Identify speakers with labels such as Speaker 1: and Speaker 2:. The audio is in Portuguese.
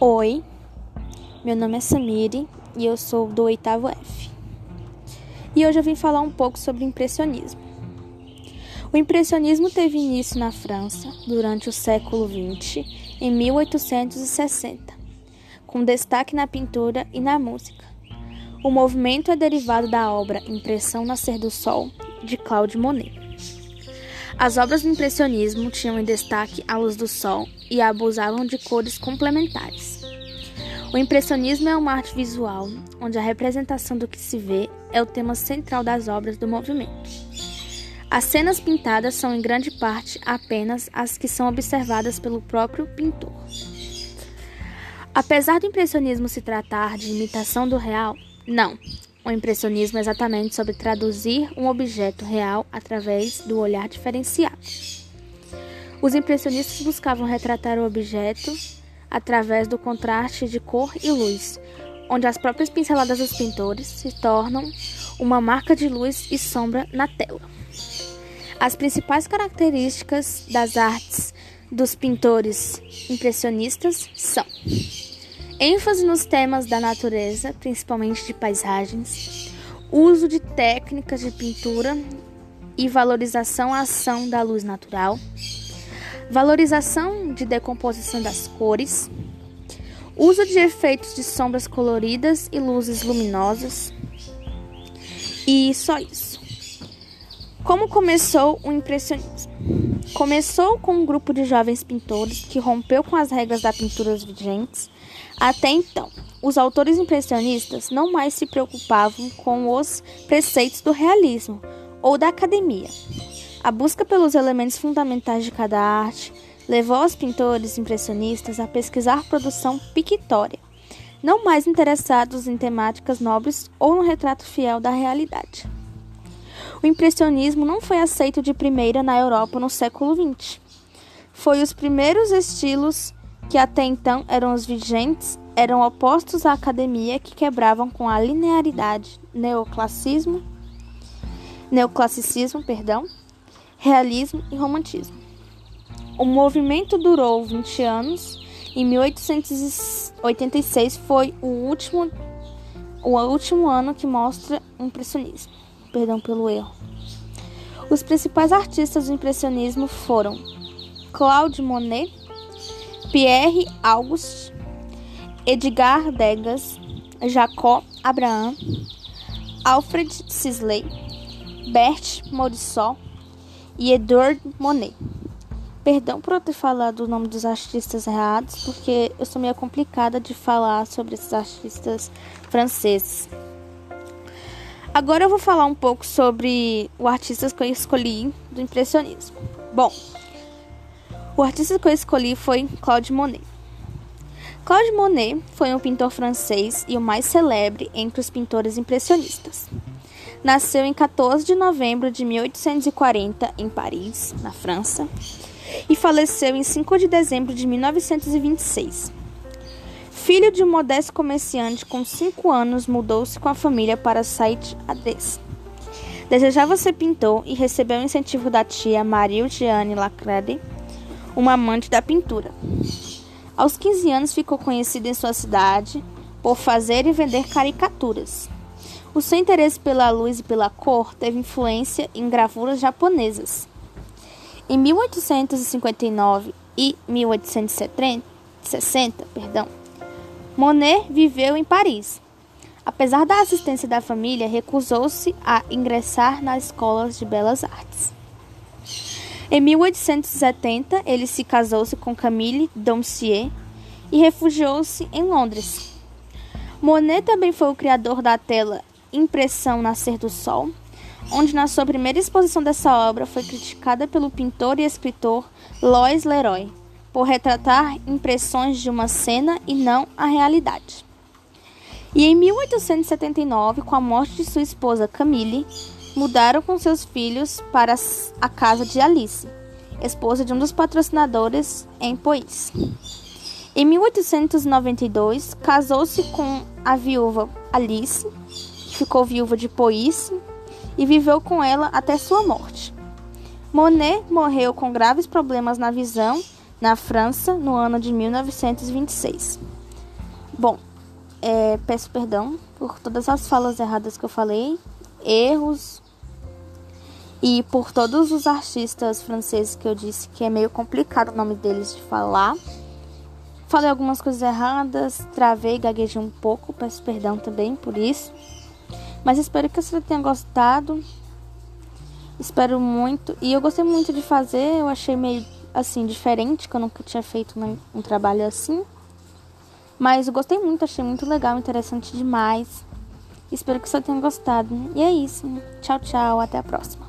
Speaker 1: Oi, meu nome é Samiri e eu sou do oitavo F. E hoje eu vim falar um pouco sobre impressionismo. O impressionismo teve início na França durante o século XX, em 1860, com destaque na pintura e na música. O movimento é derivado da obra Impressão Nascer do Sol, de Claude Monet. As obras do impressionismo tinham em destaque a luz do sol e abusavam de cores complementares. O impressionismo é uma arte visual, onde a representação do que se vê é o tema central das obras do movimento. As cenas pintadas são em grande parte apenas as que são observadas pelo próprio pintor. Apesar do impressionismo se tratar de imitação do real, não, o impressionismo é exatamente sobre traduzir um objeto real através do olhar diferenciado. Os impressionistas buscavam retratar o objeto através do contraste de cor e luz, onde as próprias pinceladas dos pintores se tornam uma marca de luz e sombra na tela. As principais características das artes dos pintores impressionistas são ênfase nos temas da natureza, principalmente de paisagens, uso de técnicas de pintura e valorização à ação da luz natural, valorização de decomposição das cores, uso de efeitos de sombras coloridas e luzes luminosas. E só isso. Como começou o impressionismo? Começou com um grupo de jovens pintores que rompeu com as regras da pintura vigentes até então, os autores impressionistas não mais se preocupavam com os preceitos do realismo ou da academia. A busca pelos elementos fundamentais de cada arte levou os pintores impressionistas a pesquisar produção pictória, não mais interessados em temáticas nobres ou no retrato fiel da realidade. O impressionismo não foi aceito de primeira na Europa no século XX. Foi os primeiros estilos que até então eram os vigentes, eram opostos à academia que quebravam com a linearidade, neoclassicismo, neoclassicismo, perdão, realismo e romantismo. O movimento durou 20 anos. Em 1886 foi o último o último ano que mostra o impressionismo. Perdão pelo erro. Os principais artistas do impressionismo foram Claude Monet, Pierre Auguste, Edgar Degas, Jacob Abraham, Alfred Sisley, Bert Morisot e Edward Monet. Perdão por eu ter falado o nome dos artistas errados, porque eu sou meio complicada de falar sobre esses artistas franceses. Agora eu vou falar um pouco sobre o artista que eu escolhi do impressionismo. Bom, o artista que eu escolhi foi Claude Monet. Claude Monet foi um pintor francês e o mais celebre entre os pintores impressionistas. Nasceu em 14 de novembro de 1840 em Paris, na França, e faleceu em 5 de dezembro de 1926. Filho de um modesto comerciante com 5 anos, mudou-se com a família para Saint-Adès. Desejava ser pintor e recebeu o incentivo da tia Marie Jeanne Lacrede, uma amante da pintura. Aos 15 anos ficou conhecido em sua cidade por fazer e vender caricaturas. O seu interesse pela luz e pela cor teve influência em gravuras japonesas. Em 1859 e 1860, perdão, Monet viveu em Paris. Apesar da assistência da família, recusou-se a ingressar nas escolas de belas artes. Em 1870, ele se casou-se com Camille Domcier e refugiou-se em Londres. Monet também foi o criador da tela Impressão Nascer do Sol, onde na sua primeira exposição dessa obra foi criticada pelo pintor e escritor Lois Leroy por retratar impressões de uma cena e não a realidade. E em 1879, com a morte de sua esposa Camille, mudaram com seus filhos para a casa de Alice, esposa de um dos patrocinadores em Pois. Em 1892, casou-se com a viúva Alice, que ficou viúva de Pois, e viveu com ela até sua morte. Monet morreu com graves problemas na visão na França no ano de 1926. Bom, é, peço perdão por todas as falas erradas que eu falei, erros e por todos os artistas franceses que eu disse que é meio complicado o nome deles de falar. Falei algumas coisas erradas, travei, gaguejei um pouco, peço perdão também por isso. Mas espero que você tenha gostado. Espero muito. E eu gostei muito de fazer, eu achei meio assim diferente, que eu nunca tinha feito um trabalho assim. Mas gostei muito, achei muito legal, interessante demais. Espero que você tenha gostado. E é isso. Tchau, tchau, até a próxima.